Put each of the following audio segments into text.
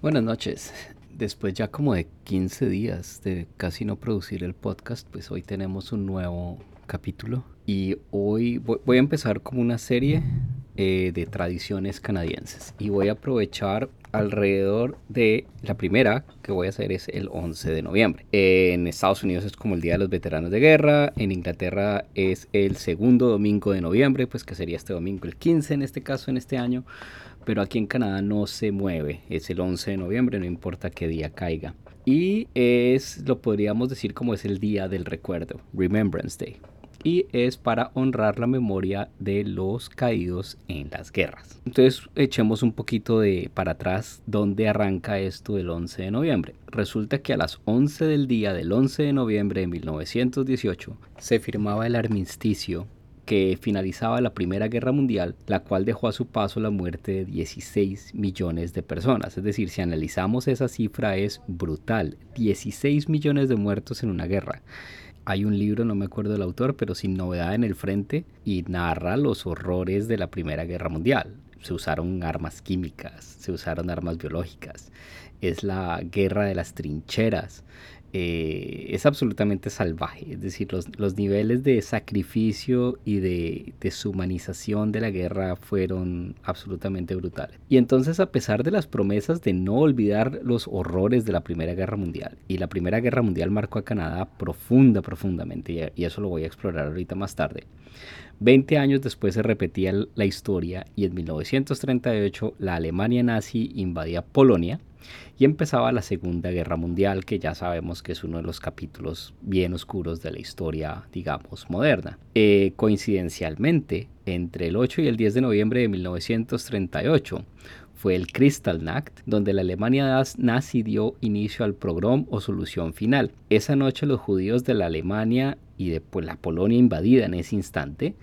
Buenas noches. Después ya como de 15 días de casi no producir el podcast, pues hoy tenemos un nuevo capítulo y hoy voy a empezar como una serie eh, de tradiciones canadienses y voy a aprovechar alrededor de la primera que voy a hacer es el 11 de noviembre. En Estados Unidos es como el Día de los Veteranos de Guerra, en Inglaterra es el segundo domingo de noviembre, pues que sería este domingo el 15 en este caso en este año pero aquí en Canadá no se mueve, es el 11 de noviembre, no importa qué día caiga. Y es, lo podríamos decir como es el día del recuerdo, Remembrance Day. Y es para honrar la memoria de los caídos en las guerras. Entonces echemos un poquito de para atrás dónde arranca esto el 11 de noviembre. Resulta que a las 11 del día del 11 de noviembre de 1918 se firmaba el armisticio que finalizaba la Primera Guerra Mundial, la cual dejó a su paso la muerte de 16 millones de personas. Es decir, si analizamos esa cifra es brutal. 16 millones de muertos en una guerra. Hay un libro, no me acuerdo del autor, pero sin novedad en el frente y narra los horrores de la Primera Guerra Mundial. Se usaron armas químicas, se usaron armas biológicas. Es la guerra de las trincheras. Eh, es absolutamente salvaje. Es decir, los, niveles de sacrificio y de deshumanización de la guerra fueron absolutamente brutales. Y entonces, a pesar de las promesas de no olvidar los horrores de la Primera Guerra Mundial, y la Primera Guerra Mundial marcó a Canadá profunda, profundamente, y eso lo voy a explorar ahorita más tarde. 20 años después se repetía la historia y en 1938 la Alemania nazi invadía Polonia y empezaba la Segunda Guerra Mundial, que ya sabemos que es uno de los capítulos bien oscuros de la historia, digamos, moderna. Eh, coincidencialmente, entre el 8 y el 10 de noviembre de 1938, fue el Kristallnacht, donde la Alemania nazi dio inicio al pogrom o solución final. Esa noche los judíos de la Alemania y de la Polonia invadida en ese instante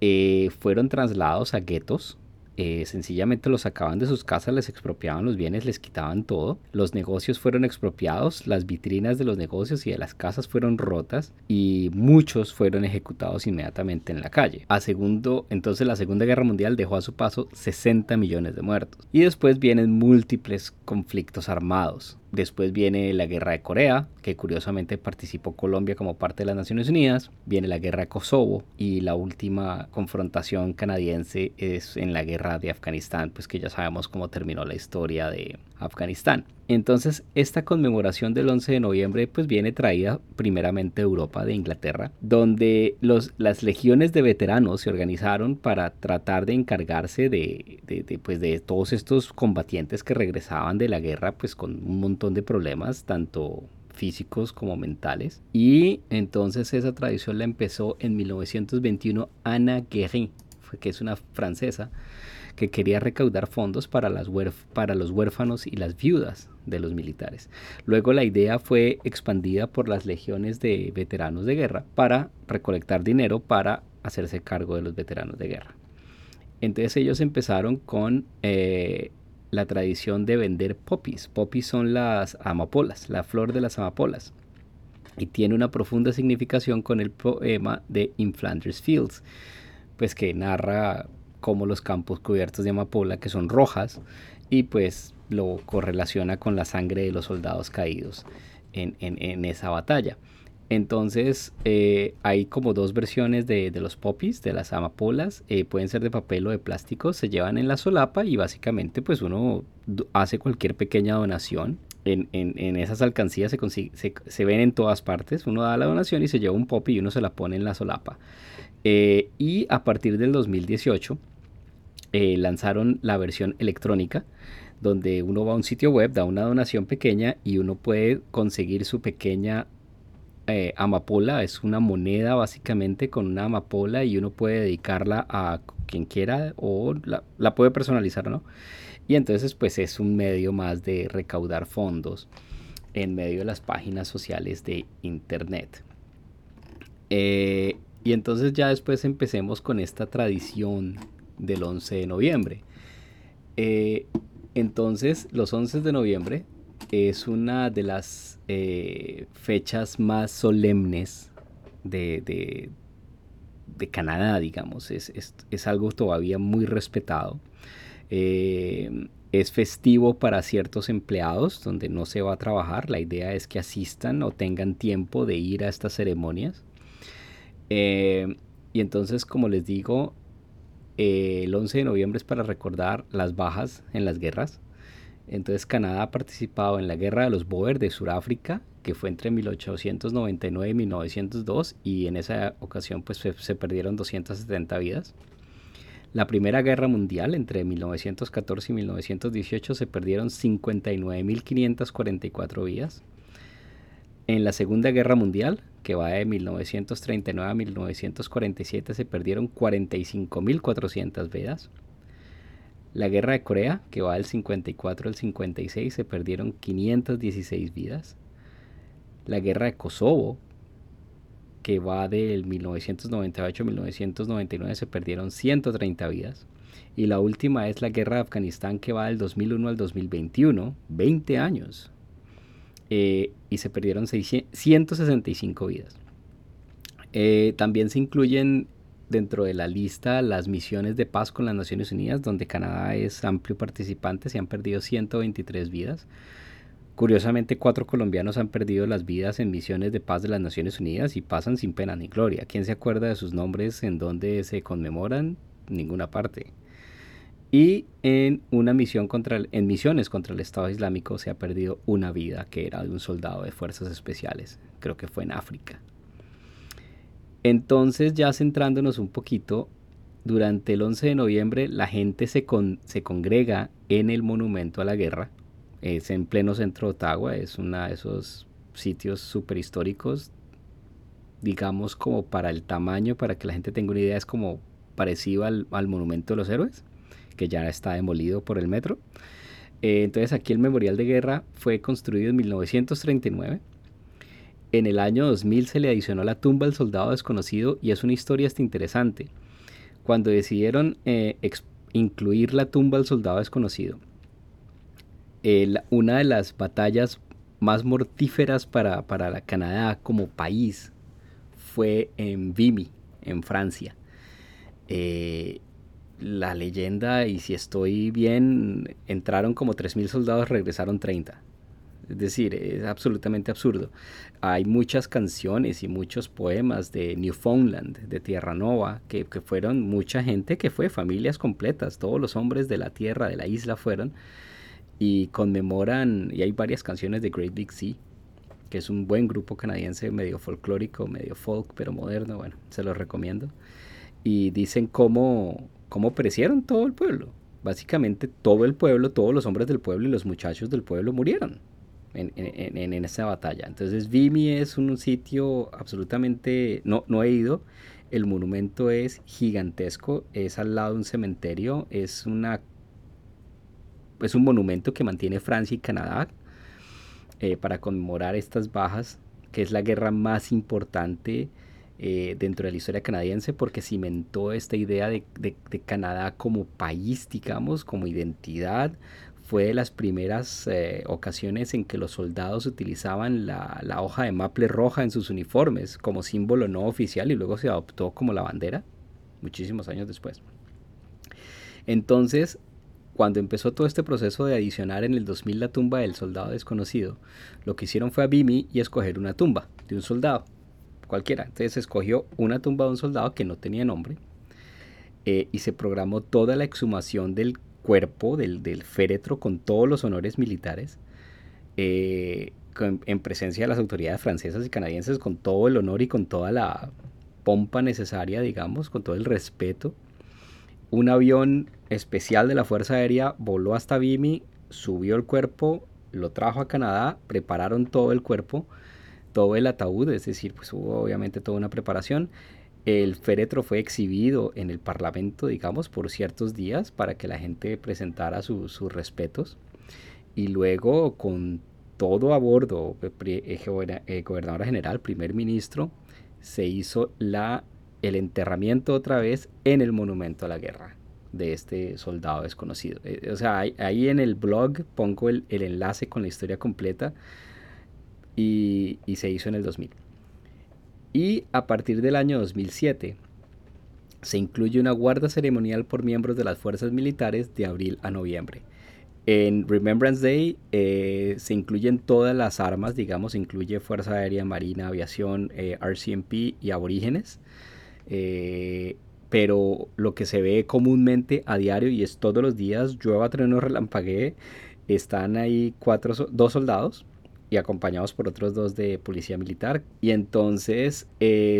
eh, fueron trasladados a guetos eh, sencillamente los sacaban de sus casas, les expropiaban los bienes, les quitaban todo. Los negocios fueron expropiados, las vitrinas de los negocios y de las casas fueron rotas y muchos fueron ejecutados inmediatamente en la calle. A segundo, entonces la Segunda Guerra Mundial dejó a su paso 60 millones de muertos. Y después vienen múltiples conflictos armados. Después viene la guerra de Corea, que curiosamente participó Colombia como parte de las Naciones Unidas. Viene la guerra de Kosovo y la última confrontación canadiense es en la guerra de Afganistán, pues que ya sabemos cómo terminó la historia de Afganistán. Entonces, esta conmemoración del 11 de noviembre pues viene traída primeramente de Europa, de Inglaterra, donde los, las legiones de veteranos se organizaron para tratar de encargarse de, de, pues, de todos estos combatientes que regresaban de la guerra pues con un montón de problemas, tanto físicos como mentales. Y entonces esa tradición la empezó en 1921 Anna Guérin, que es una francesa, que quería recaudar fondos para, las para los huérfanos y las viudas de los militares. Luego la idea fue expandida por las legiones de veteranos de guerra para recolectar dinero para hacerse cargo de los veteranos de guerra. Entonces ellos empezaron con eh, la tradición de vender popis. Popis son las amapolas, la flor de las amapolas. Y tiene una profunda significación con el poema de In Flanders Fields, pues que narra como los campos cubiertos de amapola, que son rojas, y pues lo correlaciona con la sangre de los soldados caídos en, esa batalla. Entonces eh, hay como dos versiones de, los popis, de las amapolas, eh, pueden ser de papel o de plástico, se llevan en la solapa y básicamente pues uno hace cualquier pequeña donación. En, esas alcancías se, se, ven en todas partes, uno da la donación y se lleva un popi y uno se la pone en la solapa. Eh, y a partir del 2018 eh, lanzaron la versión electrónica, donde uno va a un sitio web, da una donación pequeña y uno puede conseguir su pequeña eh, amapola. Es una moneda básicamente con una amapola y uno puede dedicarla a quien quiera o la, puede personalizar, ¿no? Y entonces pues es un medio más de recaudar fondos en medio de las páginas sociales de internet. Eh, y entonces ya después empecemos con esta tradición del 11 de noviembre. Eh, entonces, los 11 de noviembre es una de las eh, fechas más solemnes de, de, Canadá, digamos. Es, algo todavía muy respetado. Eh, es festivo para ciertos empleados donde no se va a trabajar. La idea es que asistan o tengan tiempo de ir a estas ceremonias. Y entonces, como les digo, eh, el 11 de noviembre es para recordar las bajas en las guerras. Entonces Canadá ha participado en la guerra de los Boer de Sudáfrica, que fue entre 1899 y 1902, y en esa ocasión pues se, se perdieron 270 vidas. La Primera Guerra Mundial, entre 1914 y 1918, se perdieron 59.544 vidas. En la Segunda Guerra Mundial, que va de 1939 a 1947, se perdieron 45.400 vidas. La Guerra de Corea, que va del 54 al 56, se perdieron 516 vidas. La Guerra de Kosovo, que va del 1998 a 1999 se perdieron 130 vidas. Y la última es la guerra de Afganistán que va del 2001 al 2021, 20 años. Eh, y se perdieron 165 vidas. Eh, también se incluyen dentro de la lista las misiones de paz con las Naciones Unidas, donde Canadá es amplio participante, se han perdido 123 vidas. Curiosamente, cuatro colombianos han perdido las vidas en misiones de paz de las Naciones Unidas y pasan sin pena ni gloria. ¿Quién se acuerda de sus nombres en donde se conmemoran? Ninguna parte. Y en una misión contra en misiones contra el Estado Islámico se ha perdido una vida que era de un soldado de fuerzas especiales. Creo que fue en África. Entonces, ya centrándonos un poquito, durante el 11 de noviembre la gente se, se congrega en el monumento a la guerra es en pleno centro de Ottawa, es uno de esos sitios súper históricos, digamos como para el tamaño, para que la gente tenga una idea, es como parecido al, Monumento de los Héroes, que ya está demolido por el metro. Eh, entonces aquí el Memorial de Guerra fue construido en 1939. En el año 2000 se le adicionó la tumba del soldado desconocido y es una historia hasta interesante. Cuando decidieron eh, incluir la tumba del soldado desconocido, una de las batallas más mortíferas para, para la Canadá como país fue en Vimy, en Francia. Eh, la leyenda, y si estoy bien, entraron como 3.000 soldados, regresaron 30. Es decir, es absolutamente absurdo. Hay muchas canciones y muchos poemas de Newfoundland, de Tierra Nova, que, que, fueron mucha gente que fue, familias completas, todos los hombres de la tierra, de la isla fueron, y conmemoran, y hay varias canciones de Great Big Sea, que es un buen grupo canadiense medio folclórico, medio folk, pero moderno, bueno, se los recomiendo. Y dicen cómo, cómo perecieron todo el pueblo. Básicamente todo el pueblo, todos los hombres del pueblo y los muchachos del pueblo murieron en, en, en esa batalla. Entonces Vimy es un sitio absolutamente, no, no he ido, el monumento es gigantesco, es al lado de un cementerio, es una es un monumento que mantiene Francia y Canadá eh, para conmemorar estas bajas, que es la guerra más importante eh, dentro de la historia canadiense porque cimentó esta idea de, Canadá como país, digamos, como identidad. Fue de las primeras eh, ocasiones en que los soldados utilizaban la, hoja de maple roja en sus uniformes como símbolo no oficial y luego se adoptó como la bandera muchísimos años después. Entonces, cuando empezó todo este proceso de adicionar en el 2000 la tumba del soldado desconocido, lo que hicieron fue a Bimi y escoger una tumba de un soldado, cualquiera. Entonces escogió una tumba de un soldado que no tenía nombre eh, y se programó toda la exhumación del cuerpo, del, féretro, con todos los honores militares, eh, en presencia de las autoridades francesas y canadienses, con todo el honor y con toda la pompa necesaria, digamos, con todo el respeto un avión especial de la Fuerza Aérea voló hasta Vimy, subió el cuerpo, lo trajo a Canadá, prepararon todo el cuerpo, todo el ataúd, es decir, pues hubo obviamente toda una preparación. El féretro fue exhibido en el Parlamento, digamos, por ciertos días para que la gente presentara sus respetos. Y luego, con todo a bordo, eh, eh, gobernador general, primer ministro, se hizo la el enterramiento otra vez en el monumento a la guerra de este soldado desconocido. Eh, o sea, ahí, en el blog pongo el, enlace con la historia completa y, se hizo en el 2000. Y a partir del año 2007 se incluye una guarda ceremonial por miembros de las fuerzas militares de abril a noviembre. En Remembrance Day eh, se incluyen todas las armas, digamos, incluye Fuerza Aérea, Marina, Aviación, eh, RCMP y aborígenes. Eh, pero lo que se ve comúnmente a diario y es todos los días, llueva, trueno, relampaguee, están ahí cuatro, dos soldados y acompañados por otros dos de policía militar y entonces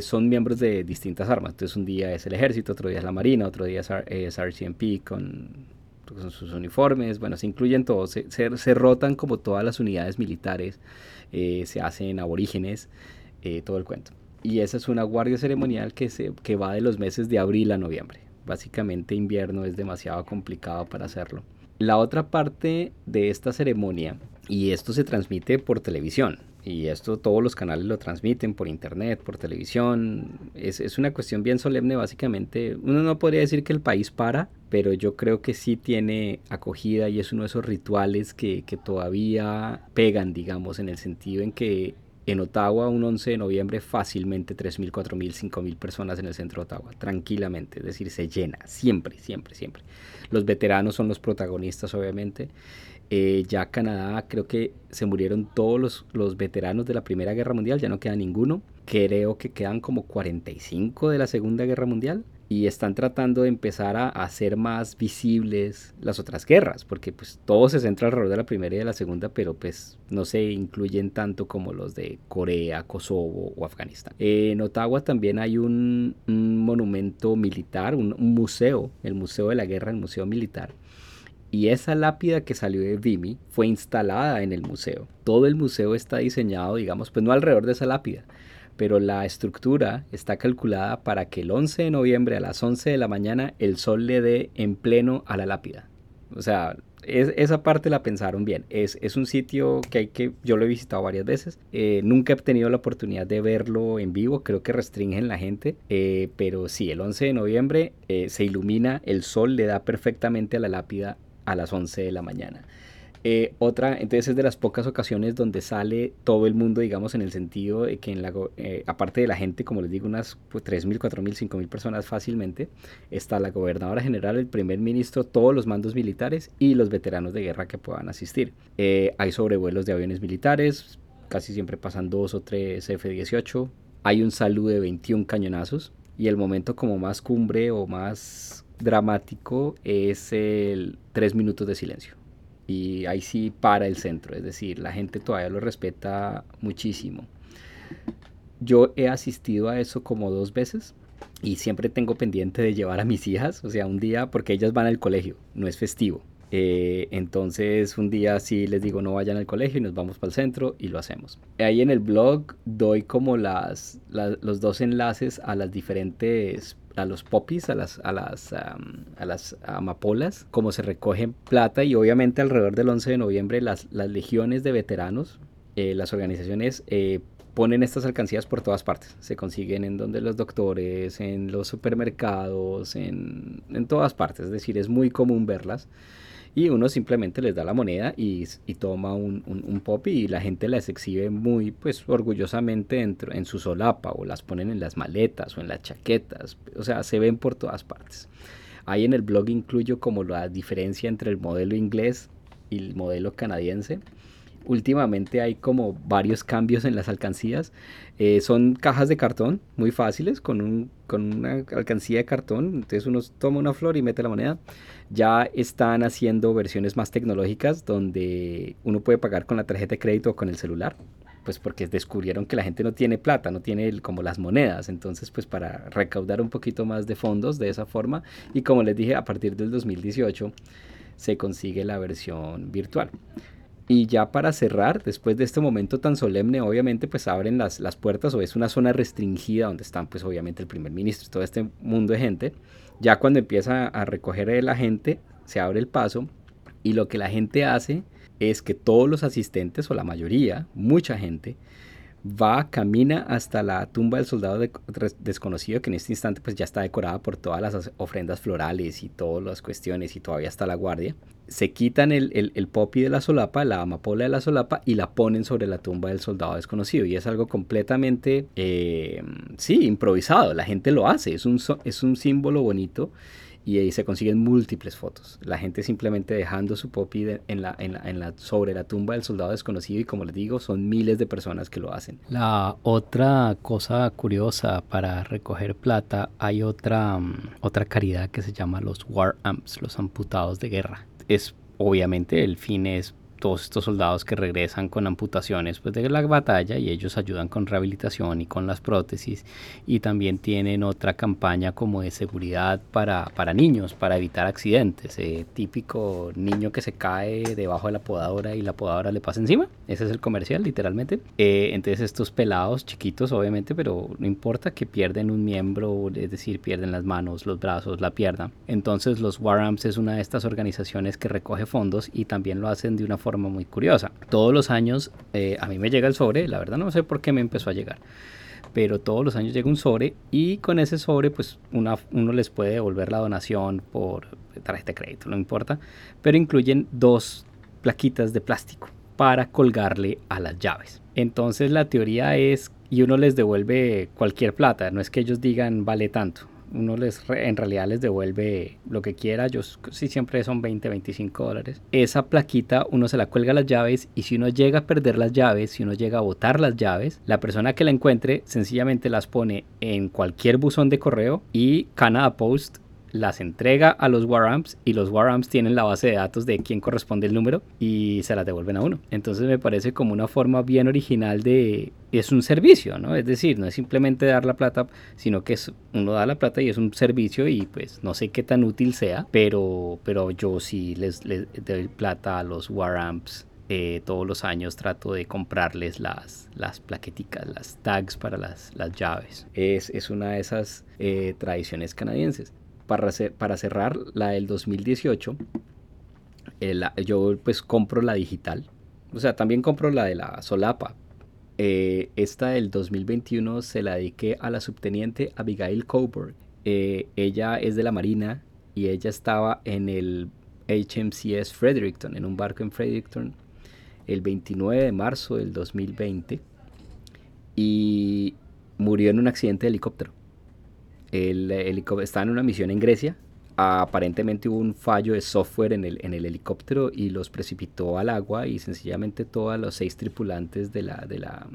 son miembros de distintas armas. Entonces un día es el ejército, otro día es la marina, otro día es, RCMP con con sus uniformes, bueno, se incluyen todos, se, se, rotan como todas las unidades militares, eh, se hacen aborígenes, eh, todo el cuento. Y esa es una guardia ceremonial que, se, que va de los meses de abril a noviembre. Básicamente invierno es demasiado complicado para hacerlo. La otra parte de esta ceremonia, y esto se transmite por televisión, y esto todos los canales lo transmiten por internet, por televisión. Es, es, una cuestión bien solemne, básicamente. Uno no podría decir que el país para, pero yo creo que sí tiene acogida y es uno de esos rituales que, que todavía pegan, digamos, en el sentido en que en Ottawa, un 11 de noviembre, fácilmente 3.000, 4.000, 5.000 personas en el centro de Ottawa, tranquilamente, es decir, se llena, siempre, siempre, siempre. Los veteranos son los protagonistas, obviamente. Eh, ya Canadá creo que se murieron todos los, veteranos de la Primera Guerra Mundial, ya no queda ninguno. Creo que quedan como 45 de la Segunda Guerra Mundial y están tratando de empezar a hacer más visibles las otras guerras, porque pues todo se centra alrededor de la Primera y de la Segunda, pero pues no se incluyen tanto como los de Corea, Kosovo o Afganistán. en Ottawa también hay un, monumento militar, un museo, el Museo de la Guerra, el Museo Militar, y esa lápida que salió de Vimy fue instalada en el museo. Todo el museo está diseñado, digamos, pues no alrededor de esa lápida, pero la estructura está calculada para que el 11 de noviembre a las 11 de la mañana el sol le dé en pleno a la lápida. O sea, esa parte la pensaron bien. Es, es, un sitio que hay que, yo lo he visitado varias veces. Eh, nunca he tenido la oportunidad de verlo en vivo. Creo que restringen la gente. Eh, pero sí, el 11 de noviembre eh, se ilumina, el sol le da perfectamente a la lápida a las 11 de la mañana. Eh, otra, entonces es de las pocas ocasiones donde sale todo el mundo, digamos, en el sentido de que en la, eh, aparte de la gente, como les digo, unas pues, 3.000, 4.000, 5.000 personas fácilmente, está la gobernadora general, el primer ministro, todos los mandos militares y los veteranos de guerra que puedan asistir. Eh, hay sobrevuelos de aviones militares, casi siempre pasan dos o tres F-18, hay un saludo de 21 cañonazos y el momento como más cumbre o más dramático es el tres minutos de silencio. Y ahí sí para el centro, es decir, la gente todavía lo respeta muchísimo. Yo he asistido a eso como dos veces y siempre tengo pendiente de llevar a mis hijas, o sea, un día porque ellas van al colegio, no es festivo. Eh, entonces un día sí les digo no vayan al colegio y nos vamos para el centro y lo hacemos. Ahí en el blog doy como las, los dos enlaces a las diferentes a los popis, a las, a las, a las amapolas, como se recogen plata y obviamente alrededor del 11 de noviembre las, las legiones de veteranos, eh, las organizaciones eh, ponen estas alcancías por todas partes. Se consiguen en donde los doctores, en los supermercados, en, en todas partes. Es decir, es muy común verlas y uno simplemente les da la moneda y, toma un, un, pop y la gente las exhibe muy pues orgullosamente dentro, en su solapa o las ponen en las maletas o en las chaquetas, o sea, se ven por todas partes. Ahí en el blog incluyo como la diferencia entre el modelo inglés y el modelo canadiense últimamente hay como varios cambios en las alcancías. Eh, son cajas de cartón muy fáciles con, un, con una alcancía de cartón. Entonces uno toma una flor y mete la moneda. Ya están haciendo versiones más tecnológicas donde uno puede pagar con la tarjeta de crédito o con el celular. Pues porque descubrieron que la gente no tiene plata, no tiene como las monedas. Entonces pues para recaudar un poquito más de fondos de esa forma. Y como les dije, a partir del 2018 se consigue la versión virtual. Y ya para cerrar, después de este momento tan solemne, obviamente pues abren las, las puertas o es una zona restringida donde están pues obviamente el primer ministro y todo este mundo de gente. Ya cuando empieza a recoger la gente, se abre el paso y lo que la gente hace es que todos los asistentes o la mayoría, mucha gente, va, camina hasta la tumba del soldado desconocido, que en este instante pues ya está decorada por todas las ofrendas florales y todas las cuestiones y todavía está la guardia. Se quitan el, el, el popi de la solapa, la amapola de la solapa y la ponen sobre la tumba del soldado desconocido. Y es algo completamente, eh, sí, improvisado. La gente lo hace, es un, es un símbolo bonito y ahí se consiguen múltiples fotos. La gente simplemente dejando su popi en la, en, la, sobre la tumba del soldado desconocido y como les digo, son miles de personas que lo hacen. La otra cosa curiosa para recoger plata, hay otra, mm, otra caridad que se llama los War Amps, los amputados de guerra. Es obviamente el fin es todos estos soldados que regresan con amputaciones pues, de la batalla y ellos ayudan con rehabilitación y con las prótesis y también tienen otra campaña como de seguridad para, para niños, para evitar accidentes. Eh, típico niño que se cae debajo de la podadora y la podadora le pasa encima. Ese es el comercial, literalmente. Eh, entonces estos pelados chiquitos, obviamente, pero no importa que pierden un miembro, es decir, pierden las manos, los brazos, la pierna. Entonces los War Amps es una de estas organizaciones que recoge fondos y también lo hacen de una forma muy curiosa. Todos los años eh, a mí me llega el sobre, la verdad no sé por qué me empezó a llegar, pero todos los años llega un sobre y con ese sobre pues una, uno les puede devolver la donación por tarjeta de crédito, no importa, pero incluyen dos plaquitas de plástico para colgarle a las llaves. Entonces la teoría es y uno les devuelve cualquier plata, no es que ellos digan vale tanto, uno les en realidad les devuelve lo que quiera, yo sí siempre son 20, 25 dólares. Esa plaquita uno se la cuelga las llaves y si uno llega a perder las llaves, si uno llega a botar las llaves, la persona que la encuentre sencillamente las pone en cualquier buzón de correo y Canada Post las entrega a los Waramps y los Waramps tienen la base de datos de quién corresponde el número y se las devuelven a uno. Entonces me parece como una forma bien original de... Es un servicio, ¿no? Es decir, no es simplemente dar la plata, sino que es, uno da la plata y es un servicio y pues no sé qué tan útil sea, pero, pero yo sí les, les doy plata a los Waramps eh, todos los años trato de comprarles las, las plaqueticas, las tags para las, las llaves. Es, es una de esas eh, tradiciones canadienses para, cerrar la del 2018, yo pues compro la digital. O sea, también compro la de la solapa. Eh, esta del 2021 se la dediqué a la subteniente Abigail Coburn. Eh, ella es de la Marina y ella estaba en el HMCS Fredericton, en un barco en Fredericton, el 29 de marzo del 2020 y murió en un accidente de helicóptero. El helicóptero estaba en una misión en Grecia. Aparentemente hubo un fallo de software en el, en el helicóptero y los precipitó al agua y sencillamente todos los seis tripulantes de la, de la,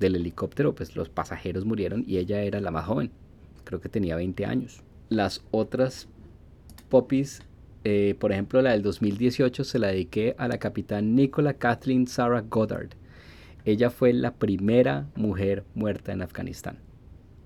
del helicóptero, pues los pasajeros murieron y ella era la más joven. Creo que tenía 20 años. Las otras popis, eh, por ejemplo la del 2018, se la dediqué a la capitán Nicola Kathleen Sarah Goddard. Ella fue la primera mujer muerta en Afganistán.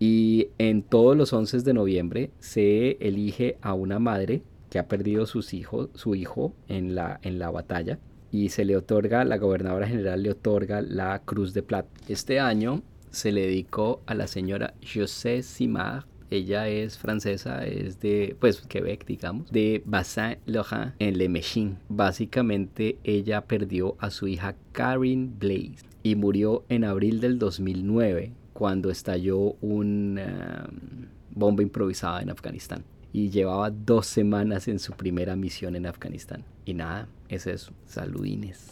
Y en todos los 11 de noviembre se elige a una madre que ha perdido sus hijos, su hijo en la, en la batalla y se le otorga, la gobernadora general le otorga la Cruz de Plata. Este año se le dedicó a la señora José Simard. Ella es francesa, es de, pues, Quebec, digamos, de Bassin-Laurent en Le Mechin. Básicamente, ella perdió a su hija Karen Blaze y murió en abril del 2009 cuando estalló una um, bomba improvisada en Afganistán. Y llevaba dos semanas en su primera misión en Afganistán. Y nada, es eso. Saludines.